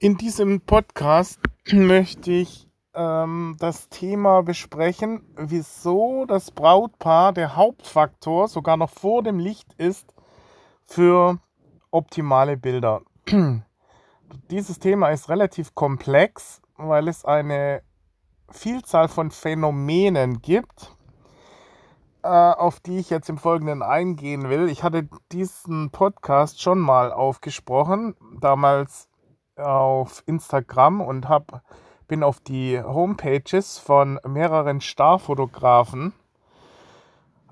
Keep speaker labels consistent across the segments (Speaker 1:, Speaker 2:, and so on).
Speaker 1: In diesem Podcast möchte ich ähm, das Thema besprechen, wieso das Brautpaar der Hauptfaktor sogar noch vor dem Licht ist für optimale Bilder. Dieses Thema ist relativ komplex, weil es eine Vielzahl von Phänomenen gibt, äh, auf die ich jetzt im Folgenden eingehen will. Ich hatte diesen Podcast schon mal aufgesprochen, damals auf Instagram und hab, bin auf die Homepages von mehreren Starfotografen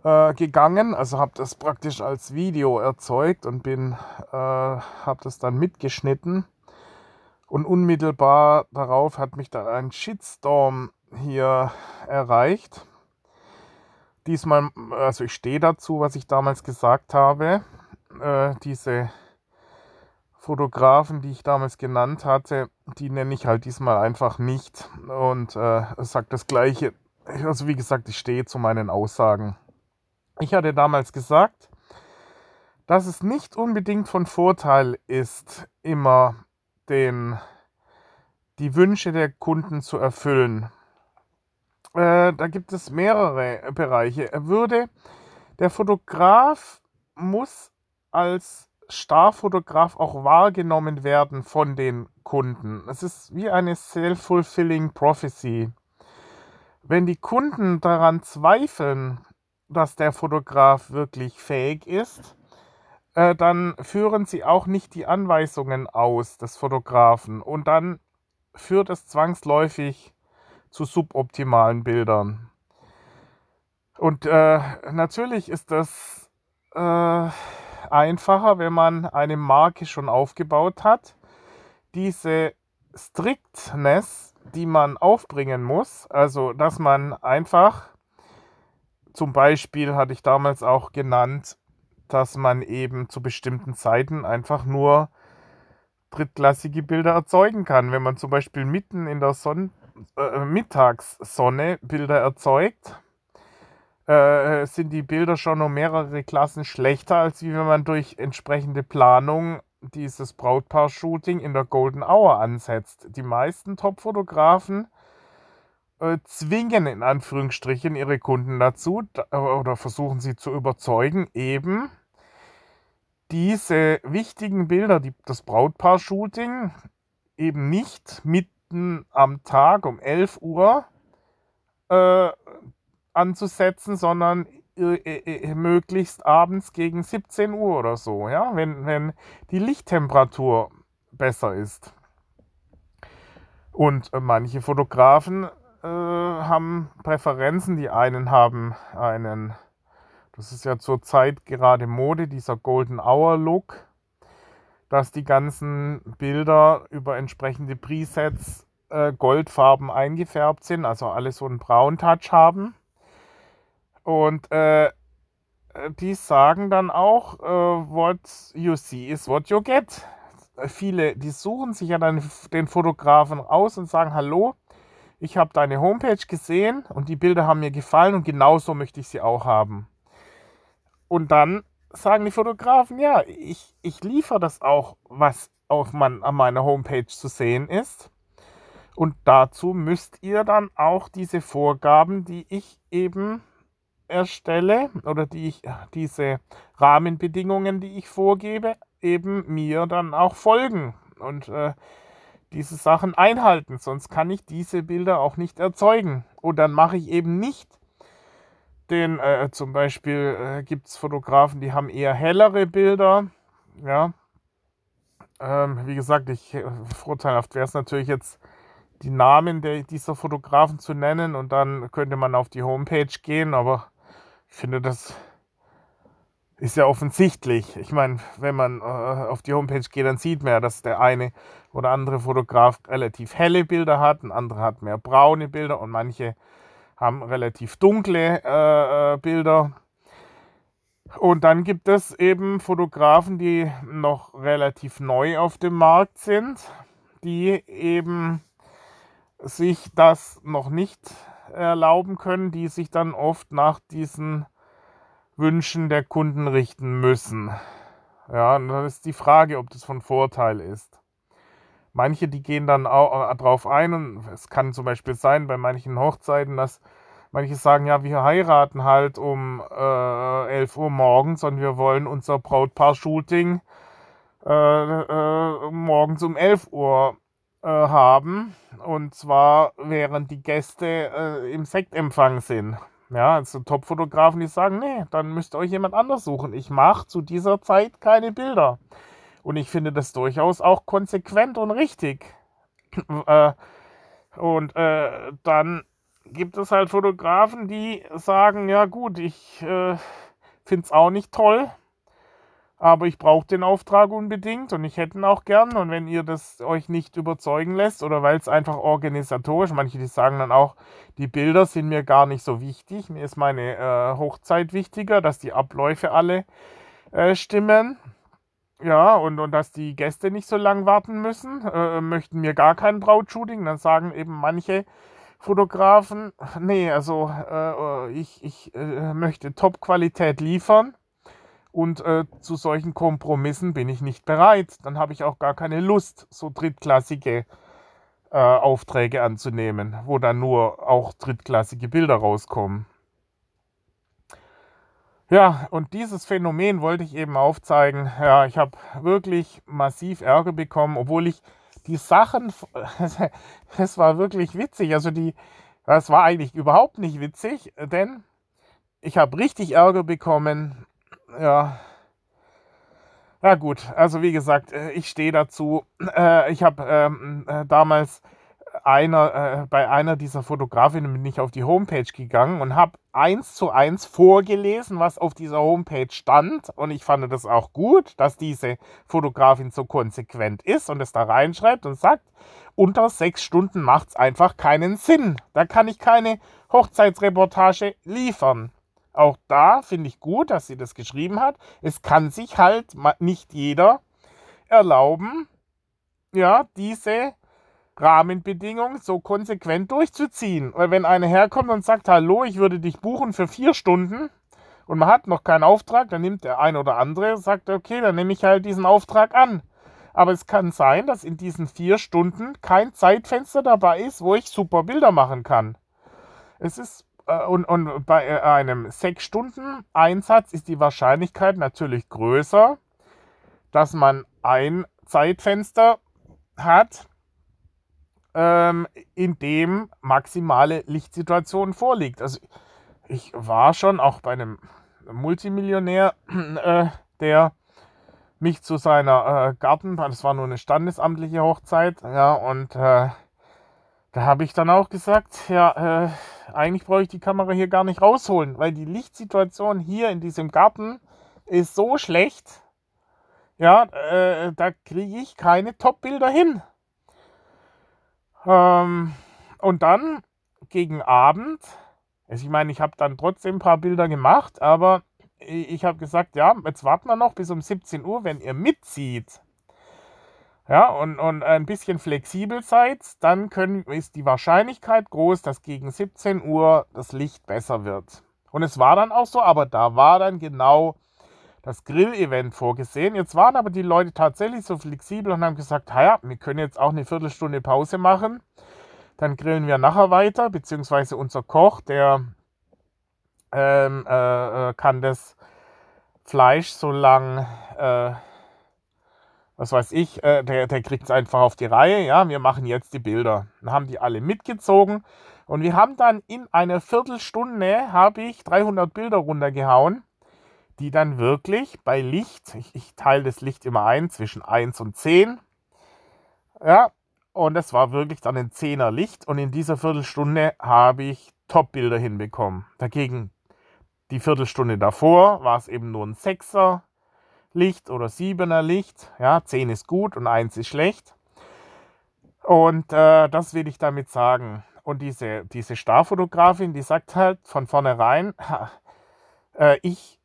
Speaker 1: äh, gegangen. Also habe das praktisch als Video erzeugt und bin, äh, habe das dann mitgeschnitten. Und unmittelbar darauf hat mich da ein Shitstorm hier erreicht. Diesmal, also ich stehe dazu, was ich damals gesagt habe. Äh, diese Fotografen, die ich damals genannt hatte, die nenne ich halt diesmal einfach nicht und äh, sage das Gleiche. Also wie gesagt, ich stehe zu meinen Aussagen. Ich hatte damals gesagt, dass es nicht unbedingt von Vorteil ist, immer den, die Wünsche der Kunden zu erfüllen. Äh, da gibt es mehrere Bereiche. Er würde, der Fotograf muss als Starfotograf auch wahrgenommen werden von den Kunden. Es ist wie eine self-fulfilling prophecy. Wenn die Kunden daran zweifeln, dass der Fotograf wirklich fähig ist, äh, dann führen sie auch nicht die Anweisungen aus des Fotografen und dann führt es zwangsläufig zu suboptimalen Bildern. Und äh, natürlich ist das äh, einfacher, wenn man eine Marke schon aufgebaut hat. Diese Strictness, die man aufbringen muss, also dass man einfach, zum Beispiel hatte ich damals auch genannt, dass man eben zu bestimmten Zeiten einfach nur drittklassige Bilder erzeugen kann. Wenn man zum Beispiel mitten in der Son äh, Mittagssonne Bilder erzeugt, äh, sind die Bilder schon um mehrere Klassen schlechter, als wie wenn man durch entsprechende Planung dieses Brautpaar-Shooting in der Golden Hour ansetzt. Die meisten Top-Fotografen äh, zwingen in Anführungsstrichen ihre Kunden dazu da, oder versuchen sie zu überzeugen, eben diese wichtigen Bilder, die, das Brautpaar-Shooting, eben nicht mitten am Tag um 11 Uhr äh, anzusetzen, sondern äh, äh, möglichst abends gegen 17 Uhr oder so, ja, wenn, wenn die Lichttemperatur besser ist. Und äh, manche Fotografen äh, haben Präferenzen. Die einen haben einen, das ist ja zurzeit gerade Mode, dieser Golden Hour Look, dass die ganzen Bilder über entsprechende Presets äh, goldfarben eingefärbt sind, also alles so einen Braun-Touch haben. Und äh, die sagen dann auch, äh, what you see is what you get. Viele, die suchen sich ja dann den Fotografen aus und sagen, hallo, ich habe deine Homepage gesehen und die Bilder haben mir gefallen und genauso möchte ich sie auch haben. Und dann sagen die Fotografen, ja, ich, ich liefere das auch, was auf man, an meiner Homepage zu sehen ist. Und dazu müsst ihr dann auch diese Vorgaben, die ich eben erstelle oder die ich, diese Rahmenbedingungen, die ich vorgebe, eben mir dann auch folgen und äh, diese Sachen einhalten. Sonst kann ich diese Bilder auch nicht erzeugen. Und dann mache ich eben nicht den, äh, zum Beispiel äh, gibt es Fotografen, die haben eher hellere Bilder. Ja. Ähm, wie gesagt, ich, äh, vorteilhaft wäre es natürlich jetzt die Namen der, dieser Fotografen zu nennen und dann könnte man auf die Homepage gehen, aber ich finde, das ist ja offensichtlich. Ich meine, wenn man äh, auf die Homepage geht, dann sieht man ja, dass der eine oder andere Fotograf relativ helle Bilder hat, ein anderer hat mehr braune Bilder und manche haben relativ dunkle äh, äh Bilder. Und dann gibt es eben Fotografen, die noch relativ neu auf dem Markt sind, die eben sich das noch nicht erlauben können, die sich dann oft nach diesen Wünschen der Kunden richten müssen. Ja, und dann ist die Frage, ob das von Vorteil ist. manche, die gehen dann auch äh, drauf ein und es kann zum Beispiel sein bei manchen Hochzeiten, dass manche sagen, ja, wir heiraten halt um äh, 11 Uhr morgens und wir wollen unser Brautpaar-Shooting äh, äh, morgens um 11 Uhr haben. Und zwar während die Gäste äh, im Sektempfang sind. Ja, also Top-Fotografen, die sagen, nee, dann müsst ihr euch jemand anders suchen. Ich mache zu dieser Zeit keine Bilder. Und ich finde das durchaus auch konsequent und richtig. äh, und äh, dann gibt es halt Fotografen, die sagen, ja gut, ich äh, finde es auch nicht toll, aber ich brauche den Auftrag unbedingt und ich hätte ihn auch gern. Und wenn ihr das euch nicht überzeugen lässt oder weil es einfach organisatorisch, manche die sagen dann auch, die Bilder sind mir gar nicht so wichtig, mir ist meine äh, Hochzeit wichtiger, dass die Abläufe alle äh, stimmen. Ja, und, und dass die Gäste nicht so lang warten müssen, äh, möchten mir gar kein Brautshooting. Dann sagen eben manche Fotografen, nee, also äh, ich, ich äh, möchte Top-Qualität liefern und äh, zu solchen Kompromissen bin ich nicht bereit. Dann habe ich auch gar keine Lust, so drittklassige äh, Aufträge anzunehmen, wo dann nur auch drittklassige Bilder rauskommen. Ja, und dieses Phänomen wollte ich eben aufzeigen. Ja, ich habe wirklich massiv Ärger bekommen, obwohl ich die Sachen, es war wirklich witzig. Also die, das war eigentlich überhaupt nicht witzig, denn ich habe richtig Ärger bekommen ja. Ja gut, also wie gesagt, äh, ich stehe dazu. Äh, ich habe ähm, äh, damals einer, bei einer dieser Fotografinnen bin ich auf die Homepage gegangen und habe eins zu eins vorgelesen, was auf dieser Homepage stand. Und ich fand das auch gut, dass diese Fotografin so konsequent ist und es da reinschreibt und sagt, unter sechs Stunden macht es einfach keinen Sinn. Da kann ich keine Hochzeitsreportage liefern. Auch da finde ich gut, dass sie das geschrieben hat. Es kann sich halt nicht jeder erlauben, ja, diese Rahmenbedingungen so konsequent durchzuziehen. Weil wenn einer herkommt und sagt, hallo, ich würde dich buchen für vier Stunden und man hat noch keinen Auftrag, dann nimmt der ein oder andere, sagt, okay, dann nehme ich halt diesen Auftrag an. Aber es kann sein, dass in diesen vier Stunden kein Zeitfenster dabei ist, wo ich super Bilder machen kann. Es ist und, und bei äh, einem 6-Stunden-Einsatz ist die Wahrscheinlichkeit natürlich größer, dass man ein Zeitfenster hat, ähm, in dem maximale Lichtsituation vorliegt. Also ich war schon auch bei einem Multimillionär, äh, der mich zu seiner äh, Garten, das war nur eine standesamtliche Hochzeit, ja, und äh, da habe ich dann auch gesagt, ja, äh, eigentlich brauche ich die Kamera hier gar nicht rausholen, weil die Lichtsituation hier in diesem Garten ist so schlecht. Ja, äh, da kriege ich keine Top-Bilder hin. Ähm, und dann gegen Abend, also ich meine, ich habe dann trotzdem ein paar Bilder gemacht, aber ich habe gesagt, ja, jetzt warten wir noch bis um 17 Uhr, wenn ihr mitzieht ja, und, und ein bisschen flexibel seid, dann können, ist die Wahrscheinlichkeit groß, dass gegen 17 Uhr das Licht besser wird. Und es war dann auch so, aber da war dann genau das Grill-Event vorgesehen. Jetzt waren aber die Leute tatsächlich so flexibel und haben gesagt, ja, wir können jetzt auch eine Viertelstunde Pause machen. Dann grillen wir nachher weiter, beziehungsweise unser Koch, der ähm, äh, äh kann das Fleisch so lang äh, was weiß ich, äh, der, der kriegt es einfach auf die Reihe, ja, wir machen jetzt die Bilder. Dann haben die alle mitgezogen. Und wir haben dann in einer Viertelstunde, habe ich 300 Bilder runtergehauen, die dann wirklich bei Licht, ich, ich teile das Licht immer ein zwischen 1 und 10, ja, und das war wirklich dann ein 10er Licht. Und in dieser Viertelstunde habe ich Top-Bilder hinbekommen. Dagegen die Viertelstunde davor war es eben nur ein 6er Licht oder 7er Licht. Ja, 10 ist gut und 1 ist schlecht. Und äh, das will ich damit sagen. Und diese, diese Starfotografin, die sagt halt von vornherein, äh, ich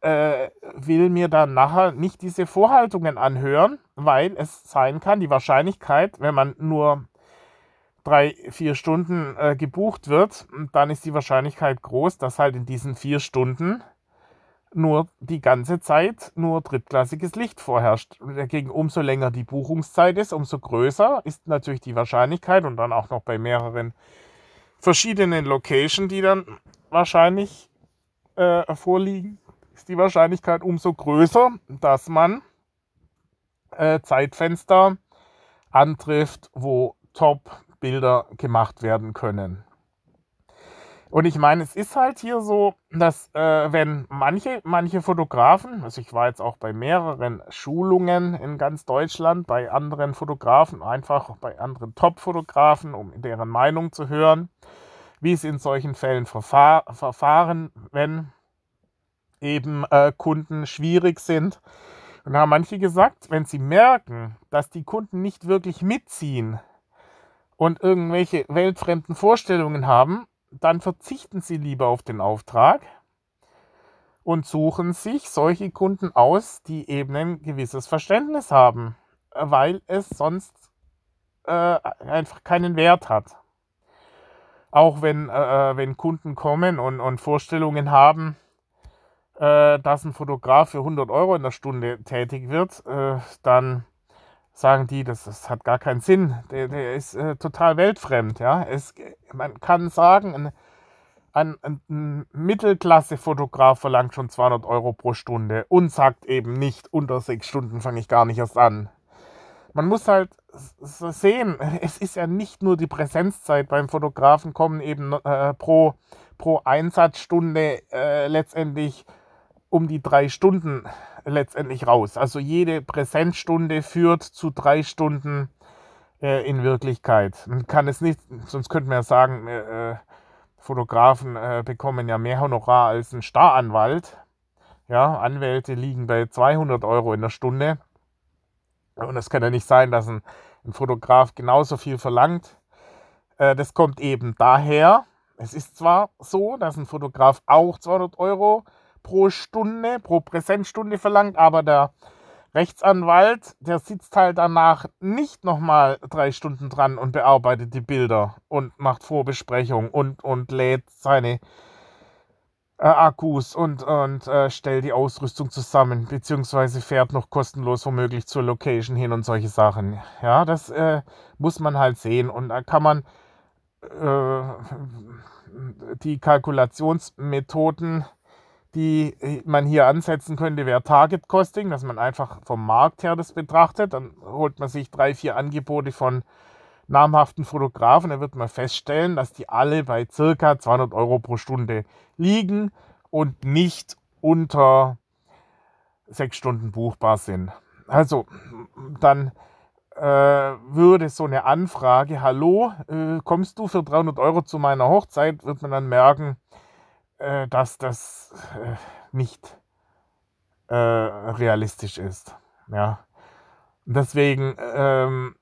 Speaker 1: äh, will mir dann nachher nicht diese Vorhaltungen anhören, weil es sein kann, die Wahrscheinlichkeit, wenn man nur drei, vier Stunden äh, gebucht wird, dann ist die Wahrscheinlichkeit groß, dass halt in diesen vier Stunden nur die ganze Zeit nur drittklassiges Licht vorherrscht. Dagegen umso länger die Buchungszeit ist, umso größer ist natürlich die Wahrscheinlichkeit und dann auch noch bei mehreren verschiedenen Locations, die dann wahrscheinlich äh, vorliegen, ist die Wahrscheinlichkeit umso größer, dass man äh, Zeitfenster antrifft, wo Top-Bilder gemacht werden können. Und ich meine, es ist halt hier so, dass äh, wenn manche, manche Fotografen, also ich war jetzt auch bei mehreren Schulungen in ganz Deutschland, bei anderen Fotografen, einfach bei anderen Top-Fotografen, um deren Meinung zu hören, wie es in solchen Fällen verfahr verfahren, wenn eben äh, Kunden schwierig sind. Und da haben manche gesagt, wenn sie merken, dass die Kunden nicht wirklich mitziehen und irgendwelche weltfremden Vorstellungen haben, dann verzichten Sie lieber auf den Auftrag und suchen sich solche Kunden aus, die eben ein gewisses Verständnis haben, weil es sonst äh, einfach keinen Wert hat. Auch wenn, äh, äh wenn Kunden kommen und, und Vorstellungen haben, äh, dass ein Fotograf für 100 Euro in der Stunde tätig wird, äh, dann sagen die, das, das hat gar keinen Sinn. Der, der ist äh, total weltfremd. Ja? Es, man kann sagen, ein, ein, ein Mittelklasse-Fotograf verlangt schon 200 Euro pro Stunde und sagt eben nicht, unter sechs Stunden fange ich gar nicht erst an. Man muss halt sehen, es ist ja nicht nur die Präsenzzeit beim Fotografen, kommen eben äh, pro, pro Einsatzstunde äh, letztendlich um die drei Stunden letztendlich raus. Also jede Präsenzstunde führt zu drei Stunden äh, in Wirklichkeit. Man kann es nicht, sonst könnte man ja sagen, äh, äh, Fotografen äh, bekommen ja mehr Honorar als ein Staranwalt. Ja, Anwälte liegen bei 200 Euro in der Stunde. Und es kann ja nicht sein, dass ein, ein Fotograf genauso viel verlangt. Äh, das kommt eben daher, es ist zwar so, dass ein Fotograf auch 200 Euro pro Stunde, pro Präsenzstunde verlangt, aber der Rechtsanwalt, der sitzt halt danach nicht nochmal drei Stunden dran und bearbeitet die Bilder und macht Vorbesprechung und, und lädt seine äh, Akkus und, und äh, stellt die Ausrüstung zusammen, beziehungsweise fährt noch kostenlos womöglich zur Location hin und solche Sachen. Ja, das äh, muss man halt sehen und da kann man äh, die Kalkulationsmethoden die äh, man hier ansetzen könnte, wäre Target Costing, dass man einfach vom Markt her das betrachtet. Dann holt man sich drei, vier Angebote von namhaften Fotografen. Dann wird man feststellen, dass die alle bei circa 200 Euro pro Stunde liegen und nicht unter sechs Stunden buchbar sind. Also dann äh, würde so eine Anfrage, hallo, äh, kommst du für 300 Euro zu meiner Hochzeit, wird man dann merken, äh, dass das äh, nicht äh, realistisch ist. Ja. Deswegen ähm,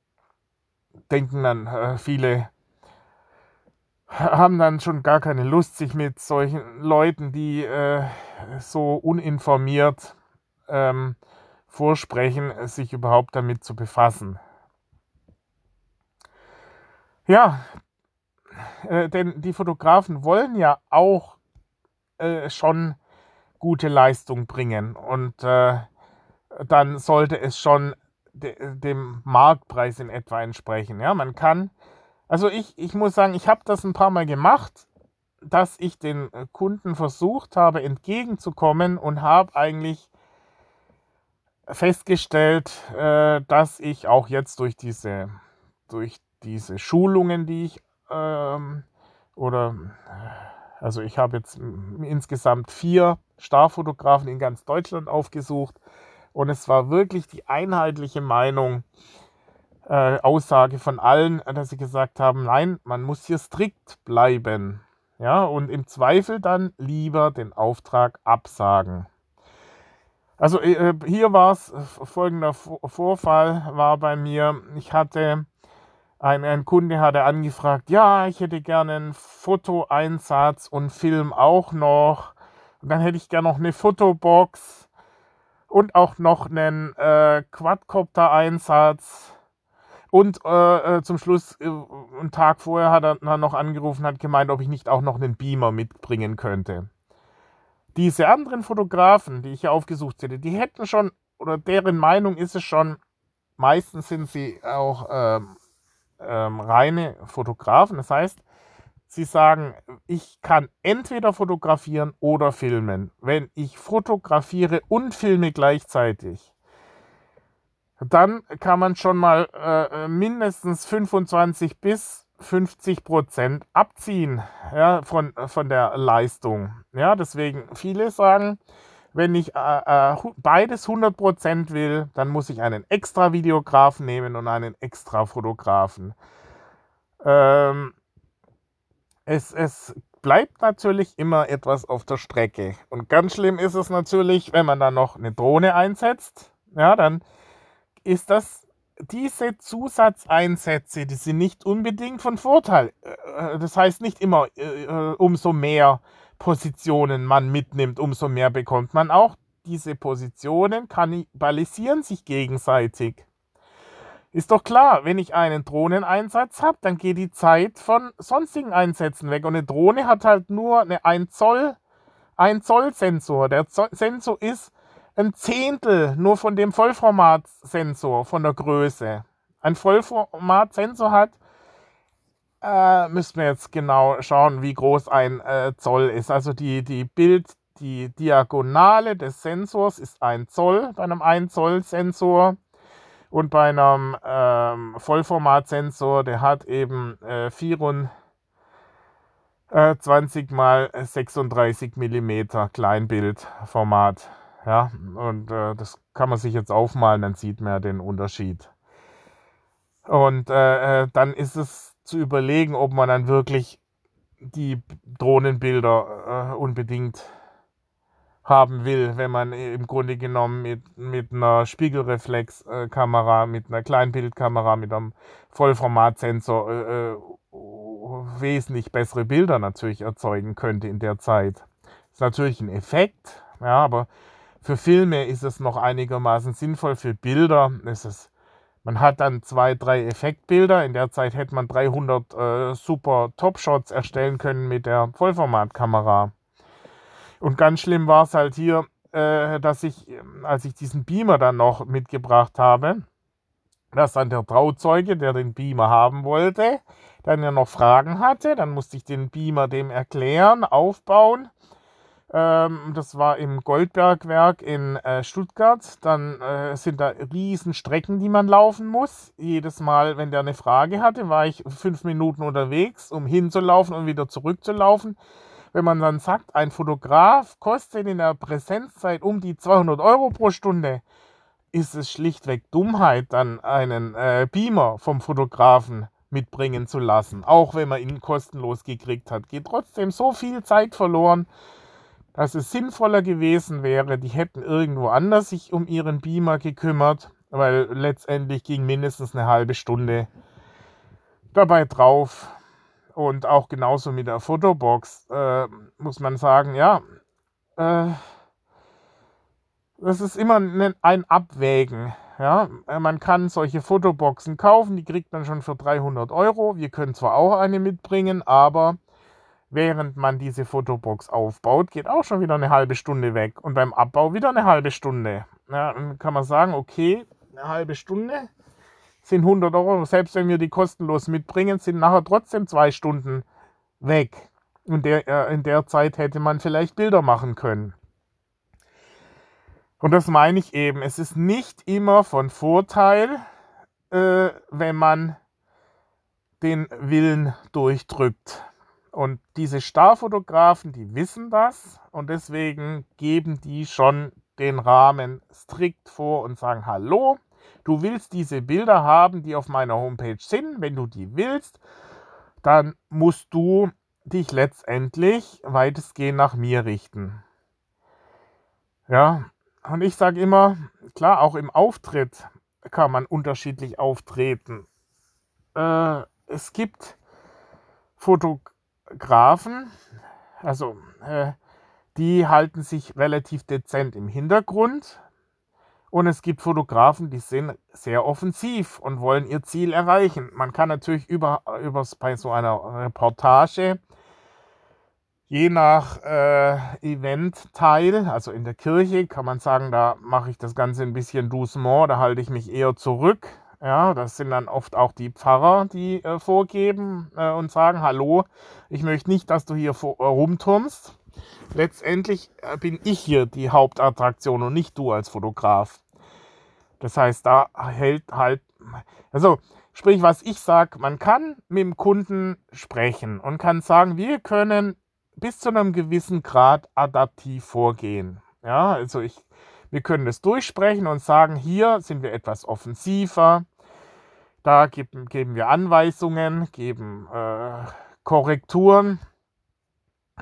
Speaker 1: denken dann äh, viele, haben dann schon gar keine Lust, sich mit solchen Leuten, die äh, so uninformiert ähm, vorsprechen, sich überhaupt damit zu befassen. Ja, äh, denn die Fotografen wollen ja auch äh, schon gute Leistung bringen. Und äh, dann sollte es schon de dem Marktpreis in etwa entsprechen. Ja, man kann, also ich, ich muss sagen, ich habe das ein paar Mal gemacht, dass ich den Kunden versucht habe, entgegenzukommen und habe eigentlich festgestellt, äh, dass ich auch jetzt durch diese, durch diese Schulungen, die ich ähm, oder also ich habe jetzt insgesamt vier Starfotografen in ganz Deutschland aufgesucht und es war wirklich die einheitliche Meinung, äh, Aussage von allen, dass sie gesagt haben, nein, man muss hier strikt bleiben. Ja, und im Zweifel dann lieber den Auftrag absagen. Also äh, hier war es, folgender Vorfall war bei mir, ich hatte ein, ein Kunde hatte angefragt, ja, ich hätte gerne einen Fotoeinsatz und Film auch noch. Und dann hätte ich gerne noch eine Fotobox und auch noch einen äh, Quadcopter-Einsatz. Und äh, äh, zum Schluss, äh, einen Tag vorher hat er dann noch angerufen, hat gemeint, ob ich nicht auch noch einen Beamer mitbringen könnte. Diese anderen Fotografen, die ich hier aufgesucht hätte, die hätten schon, oder deren Meinung ist es schon, meistens sind sie auch ähm, ähm, reine Fotografen. Das heißt, sie sagen, ich kann entweder fotografieren oder filmen. Wenn ich fotografiere und filme gleichzeitig, dann kann man schon mal äh, mindestens 25 bis 50 Prozent abziehen ja, von, von der Leistung. Ja, deswegen viele sagen, wenn ich äh, äh, beides 100 Prozent will, dann muss ich einen extra Videografen nehmen und einen extra Fotografen. Ähm, es, es bleibt natürlich immer etwas auf der Strecke. Und ganz schlimm ist es natürlich, wenn man dann noch eine Drohne einsetzt. Ja, dann ist das diese Zusatzeinsätze, die sind nicht unbedingt von Vorteil. Äh, das heißt nicht immer, äh, äh, umso mehr Positionen man mitnimmt, umso mehr bekommt man auch. Diese Positionen kannibalisieren sich gegenseitig. Ist doch klar, wenn ich einen Drohneneinsatz habe, dann geht die Zeit von sonstigen Einsätzen weg. Und eine Drohne hat halt nur eine 1 Zoll, 1 Zoll Sensor. Der Sensor ist ein Zehntel nur von dem Vollformatsensor, von der Größe. Ein Vollformatsensor hat, äh, müssen wir jetzt genau schauen, wie groß ein äh, Zoll ist. Also die, die Bild, die Diagonale des Sensors ist ein Zoll bei einem 1 Zoll Sensor. Und bei einem ähm, Vollformatsensor, der hat eben äh, 24 mal 36 mm Kleinbildformat. Ja, und äh, das kann man sich jetzt aufmalen, dann sieht man ja den Unterschied. Und äh, äh, dann ist es zu überlegen, ob man dann wirklich die Drohnenbilder äh, unbedingt haben will, wenn man im Grunde genommen mit, mit einer Spiegelreflexkamera, mit einer Kleinbildkamera, mit einem Vollformatsensor äh, äh, wesentlich bessere Bilder natürlich erzeugen könnte in der Zeit. Ist natürlich ein Effekt, ja, aber für Filme ist es noch einigermaßen sinnvoll. Für Bilder ist es, man hat dann zwei, drei Effektbilder. In der Zeit hätte man 300 äh, super Top-Shots erstellen können mit der Vollformatkamera. Und ganz schlimm war es halt hier, äh, dass ich, als ich diesen Beamer dann noch mitgebracht habe, dass dann der Trauzeuge, der den Beamer haben wollte, dann ja noch Fragen hatte. Dann musste ich den Beamer dem erklären, aufbauen. Ähm, das war im Goldbergwerk in äh, Stuttgart. Dann äh, sind da riesen Strecken, die man laufen muss. Jedes Mal, wenn der eine Frage hatte, war ich fünf Minuten unterwegs, um hinzulaufen und wieder zurückzulaufen. Wenn man dann sagt, ein Fotograf kostet in der Präsenzzeit um die 200 Euro pro Stunde, ist es schlichtweg Dummheit, dann einen äh, Beamer vom Fotografen mitbringen zu lassen. Auch wenn man ihn kostenlos gekriegt hat, geht trotzdem so viel Zeit verloren dass es sinnvoller gewesen wäre, die hätten irgendwo anders sich um ihren Beamer gekümmert, weil letztendlich ging mindestens eine halbe Stunde dabei drauf. Und auch genauso mit der Fotobox äh, muss man sagen, ja, äh, das ist immer ein Abwägen. Ja, man kann solche Fotoboxen kaufen, die kriegt man schon für 300 Euro. Wir können zwar auch eine mitbringen, aber während man diese Fotobox aufbaut, geht auch schon wieder eine halbe Stunde weg. Und beim Abbau wieder eine halbe Stunde. Ja, dann kann man sagen, okay, eine halbe Stunde sind 100 Euro. Selbst wenn wir die kostenlos mitbringen, sind nachher trotzdem zwei Stunden weg. Und der, äh, in der Zeit hätte man vielleicht Bilder machen können. Und das meine ich eben. Es ist nicht immer von Vorteil, äh, wenn man den Willen durchdrückt. Und diese Starfotografen, die wissen das und deswegen geben die schon den Rahmen strikt vor und sagen, hallo, du willst diese Bilder haben, die auf meiner Homepage sind. Wenn du die willst, dann musst du dich letztendlich weitestgehend nach mir richten. Ja, und ich sage immer, klar, auch im Auftritt kann man unterschiedlich auftreten. Äh, es gibt Fotografen, Grafen, also äh, die halten sich relativ dezent im Hintergrund. Und es gibt Fotografen, die sind sehr offensiv und wollen ihr Ziel erreichen. Man kann natürlich über, übers, bei so einer Reportage je nach äh, Eventteil, also in der Kirche kann man sagen, da mache ich das Ganze ein bisschen doucement, da halte ich mich eher zurück. Ja, das sind dann oft auch die Pfarrer, die äh, vorgeben äh, und sagen, hallo, ich möchte nicht, dass du hier äh, rumturmst. Letztendlich äh, bin ich hier die Hauptattraktion und nicht du als Fotograf. Das heißt, da hält halt, also sprich, was ich sage, man kann mit dem Kunden sprechen und kann sagen, wir können bis zu einem gewissen Grad adaptiv vorgehen. Ja, also ich, wir können das durchsprechen und sagen, hier sind wir etwas offensiver, da geben, geben wir Anweisungen, geben äh, Korrekturen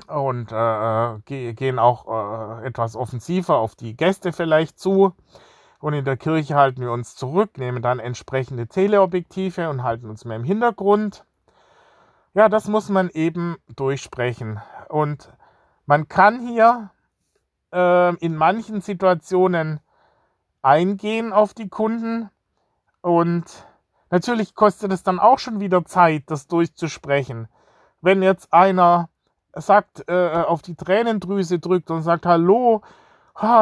Speaker 1: und äh, gehen auch äh, etwas offensiver auf die Gäste vielleicht zu. Und in der Kirche halten wir uns zurück, nehmen dann entsprechende Teleobjektive und halten uns mehr im Hintergrund. Ja, das muss man eben durchsprechen. Und man kann hier äh, in manchen Situationen eingehen auf die Kunden und natürlich kostet es dann auch schon wieder Zeit, das durchzusprechen. Wenn jetzt einer sagt, äh, auf die Tränendrüse drückt und sagt, hallo,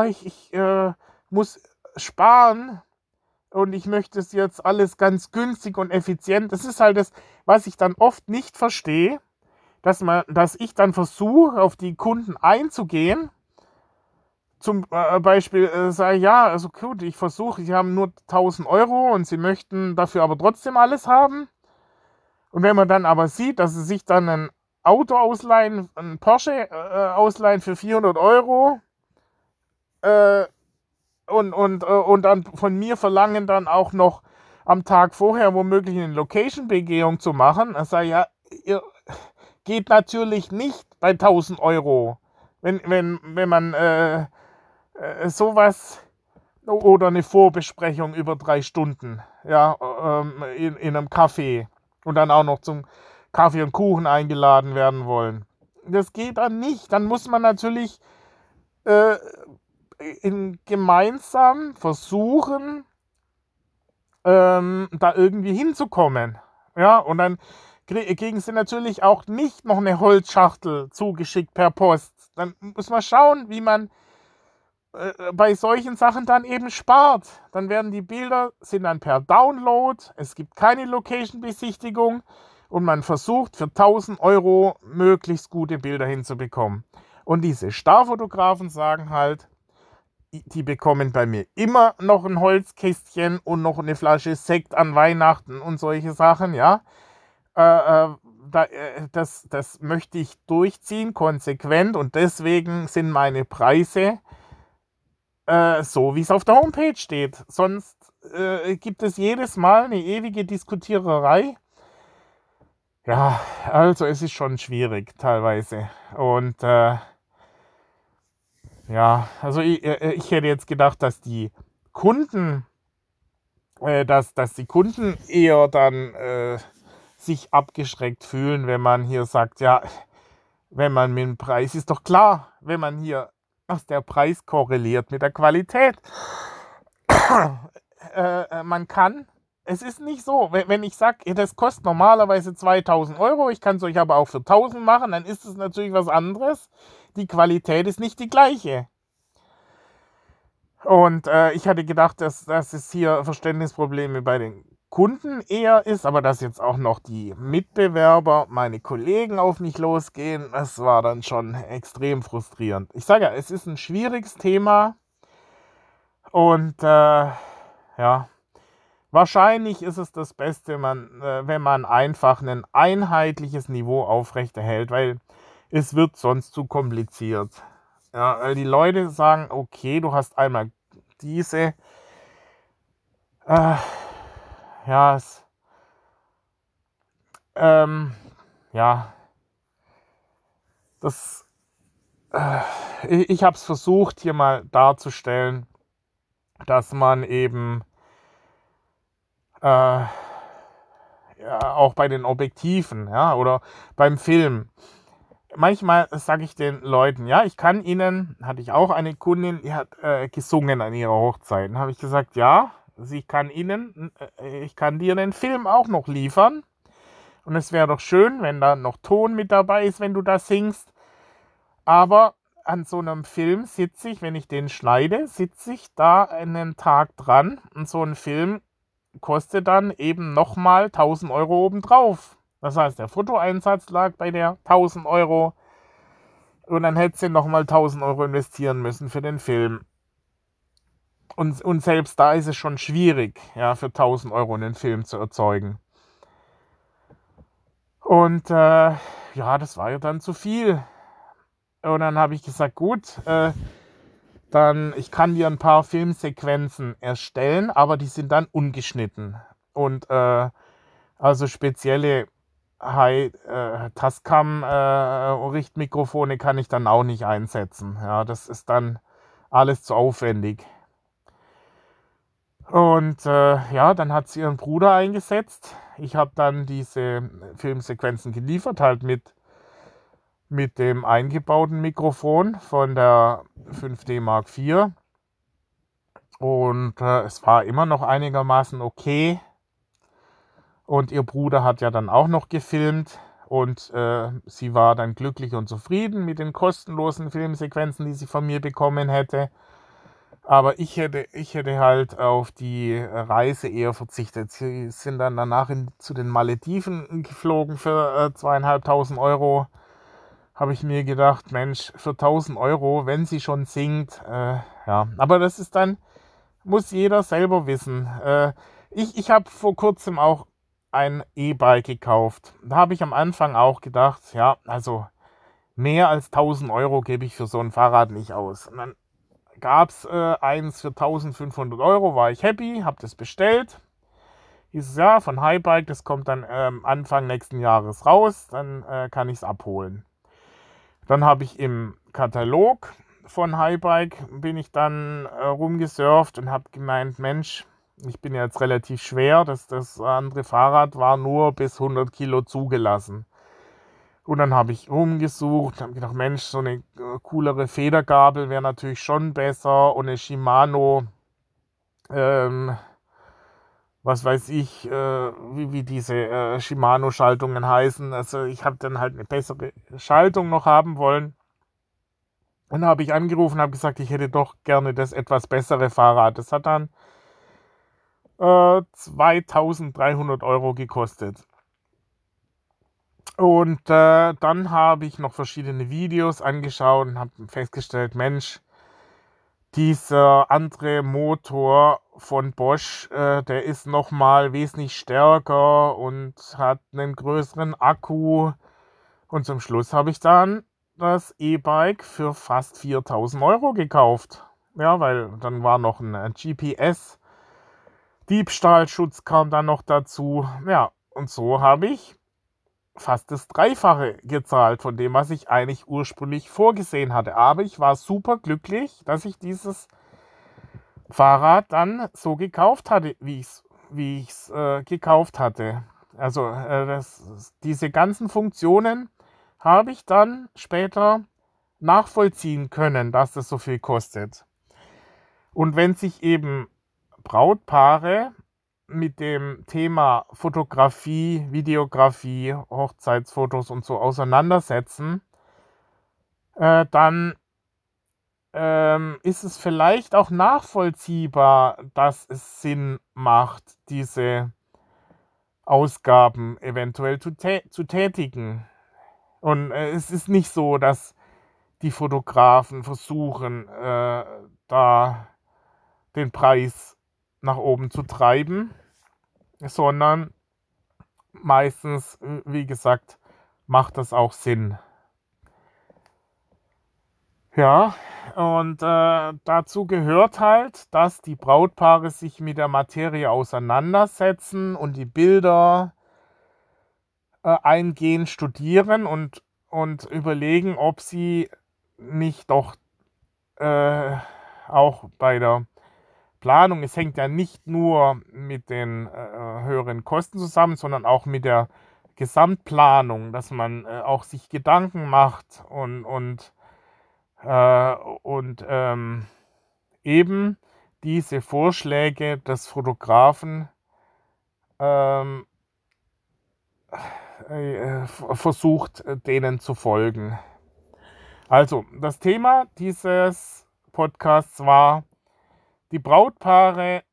Speaker 1: ich, ich äh, muss sparen und ich möchte es jetzt alles ganz günstig und effizient. Das ist halt das, was ich dann oft nicht verstehe, dass, man, dass ich dann versuche, auf die Kunden einzugehen. Zum äh, Beispiel äh, sage ja, also gut, ich versuche, sie haben nur 1000 Euro und sie möchten dafür aber trotzdem alles haben. Und wenn man dann aber sieht, dass sie sich dann ein Auto ausleihen, ein Porsche äh, ausleihen für 400 Euro äh, und, und, äh, und dann von mir verlangen dann auch noch am Tag vorher womöglich eine Location-Begehung zu machen, dann sage ich, ja, ihr geht natürlich nicht bei 1000 Euro. Wenn, wenn, wenn man äh, sowas oder eine Vorbesprechung über drei Stunden ja, ähm, in, in einem Café und dann auch noch zum Kaffee und Kuchen eingeladen werden wollen. Das geht dann nicht. Dann muss man natürlich äh, in, gemeinsam versuchen, ähm, da irgendwie hinzukommen. Ja, und dann kriegen sie natürlich auch nicht noch eine Holzschachtel zugeschickt per Post. Dann muss man schauen, wie man bei solchen Sachen dann eben spart. Dann werden die Bilder, sind dann per Download, es gibt keine Location-Besichtigung und man versucht für 1000 Euro möglichst gute Bilder hinzubekommen. Und diese Starfotografen sagen halt, die bekommen bei mir immer noch ein Holzkästchen und noch eine Flasche Sekt an Weihnachten und solche Sachen, ja. Äh, äh, da, äh, das, das möchte ich durchziehen, konsequent und deswegen sind meine Preise äh, so, wie es auf der Homepage steht. Sonst äh, gibt es jedes Mal eine ewige Diskutiererei. Ja, also es ist schon schwierig teilweise. Und äh, ja, also ich, äh, ich hätte jetzt gedacht, dass die Kunden, äh, dass, dass die Kunden eher dann äh, sich abgeschreckt fühlen, wenn man hier sagt, ja, wenn man mit dem Preis, ist doch klar, wenn man hier, dass der Preis korreliert mit der Qualität. Äh, äh, man kann es ist nicht so, wenn ich sage, das kostet normalerweise 2000 Euro, ich kann es euch aber auch für 1000 machen, dann ist es natürlich was anderes. Die Qualität ist nicht die gleiche. Und äh, ich hatte gedacht, dass, dass es hier Verständnisprobleme bei den Kunden eher ist, aber dass jetzt auch noch die Mitbewerber, meine Kollegen auf mich losgehen, das war dann schon extrem frustrierend. Ich sage ja, es ist ein schwieriges Thema und äh, ja, Wahrscheinlich ist es das Beste, man, äh, wenn man einfach ein einheitliches Niveau aufrechterhält, weil es wird sonst zu kompliziert. Ja, weil die Leute sagen, okay, du hast einmal diese, äh, ja, es, ähm, ja, das, äh, ich, ich habe es versucht hier mal darzustellen, dass man eben äh, ja, auch bei den Objektiven, ja, oder beim Film. Manchmal sage ich den Leuten, ja, ich kann Ihnen, hatte ich auch eine Kundin, die hat äh, gesungen an ihrer Hochzeit. Dann habe ich gesagt, ja, sie kann Ihnen, äh, ich kann dir den Film auch noch liefern. Und es wäre doch schön, wenn da noch Ton mit dabei ist, wenn du da singst. Aber an so einem Film sitze ich, wenn ich den schneide, sitze ich da einen Tag dran und so ein Film kostet dann eben nochmal 1000 Euro obendrauf. Das heißt, der Fotoeinsatz lag bei der 1000 Euro und dann hätte sie nochmal 1000 Euro investieren müssen für den Film. Und, und selbst da ist es schon schwierig, ja, für 1000 Euro einen Film zu erzeugen. Und äh, ja, das war ja dann zu viel. Und dann habe ich gesagt, gut, äh, dann ich kann dir ein paar Filmsequenzen erstellen, aber die sind dann ungeschnitten. Und äh, also spezielle High äh, Tascam äh, Richtmikrofone kann ich dann auch nicht einsetzen. Ja, das ist dann alles zu aufwendig. Und äh, ja, dann hat sie ihren Bruder eingesetzt. Ich habe dann diese Filmsequenzen geliefert, halt mit mit dem eingebauten Mikrofon von der 5D Mark IV. Und äh, es war immer noch einigermaßen okay. Und ihr Bruder hat ja dann auch noch gefilmt. Und äh, sie war dann glücklich und zufrieden mit den kostenlosen Filmsequenzen, die sie von mir bekommen hätte. Aber ich hätte, ich hätte halt auf die Reise eher verzichtet. Sie sind dann danach in, zu den Malediven geflogen für äh, zweieinhalbtausend Euro habe ich mir gedacht, Mensch, für 1000 Euro, wenn sie schon singt, äh, ja. Aber das ist dann, muss jeder selber wissen. Äh, ich ich habe vor kurzem auch ein E-Bike gekauft. Da habe ich am Anfang auch gedacht, ja, also mehr als 1000 Euro gebe ich für so ein Fahrrad nicht aus. Und dann gab es äh, eins für 1500 Euro, war ich happy, habe das bestellt. Hieß es ja, von Highbike, das kommt dann ähm, Anfang nächsten Jahres raus, dann äh, kann ich es abholen. Dann habe ich im Katalog von Highbike bin ich dann äh, rumgesurft und habe gemeint, Mensch, ich bin jetzt relativ schwer, das, das andere Fahrrad war nur bis 100 Kilo zugelassen. Und dann habe ich rumgesucht, habe gedacht, Mensch, so eine äh, coolere Federgabel wäre natürlich schon besser und eine Shimano ähm, was weiß ich, äh, wie, wie diese äh, Shimano-Schaltungen heißen. Also ich habe dann halt eine bessere Schaltung noch haben wollen. Und habe ich angerufen und habe gesagt, ich hätte doch gerne das etwas bessere Fahrrad. Das hat dann äh, 2300 Euro gekostet. Und äh, dann habe ich noch verschiedene Videos angeschaut und habe festgestellt, Mensch, dieser andere Motor von Bosch, äh, der ist nochmal wesentlich stärker und hat einen größeren Akku. Und zum Schluss habe ich dann das E-Bike für fast 4000 Euro gekauft. Ja, weil dann war noch ein GPS. Diebstahlschutz kam dann noch dazu. Ja, und so habe ich fast das Dreifache gezahlt von dem, was ich eigentlich ursprünglich vorgesehen hatte. Aber ich war super glücklich, dass ich dieses Fahrrad dann so gekauft hatte, wie ich es wie äh, gekauft hatte. Also äh, das, diese ganzen Funktionen habe ich dann später nachvollziehen können, dass das so viel kostet. Und wenn sich eben Brautpaare mit dem Thema Fotografie, Videografie, Hochzeitsfotos und so auseinandersetzen, äh, dann ähm, ist es vielleicht auch nachvollziehbar, dass es Sinn macht, diese Ausgaben eventuell zu, tä zu tätigen. Und äh, es ist nicht so, dass die Fotografen versuchen, äh, da den Preis nach oben zu treiben sondern meistens, wie gesagt, macht das auch Sinn. Ja, und äh, dazu gehört halt, dass die Brautpaare sich mit der Materie auseinandersetzen und die Bilder äh, eingehend studieren und, und überlegen, ob sie nicht doch äh, auch bei der Planung, es hängt ja nicht nur mit den äh, höheren Kosten zusammen, sondern auch mit der Gesamtplanung, dass man äh, auch sich Gedanken macht und, und, äh, und ähm, eben diese Vorschläge des Fotografen ähm, äh, versucht, denen zu folgen. Also, das Thema dieses Podcasts war, die Brautpaare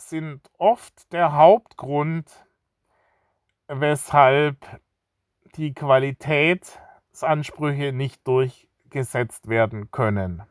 Speaker 1: sind oft der Hauptgrund, weshalb die Qualitätsansprüche nicht durchgesetzt werden können.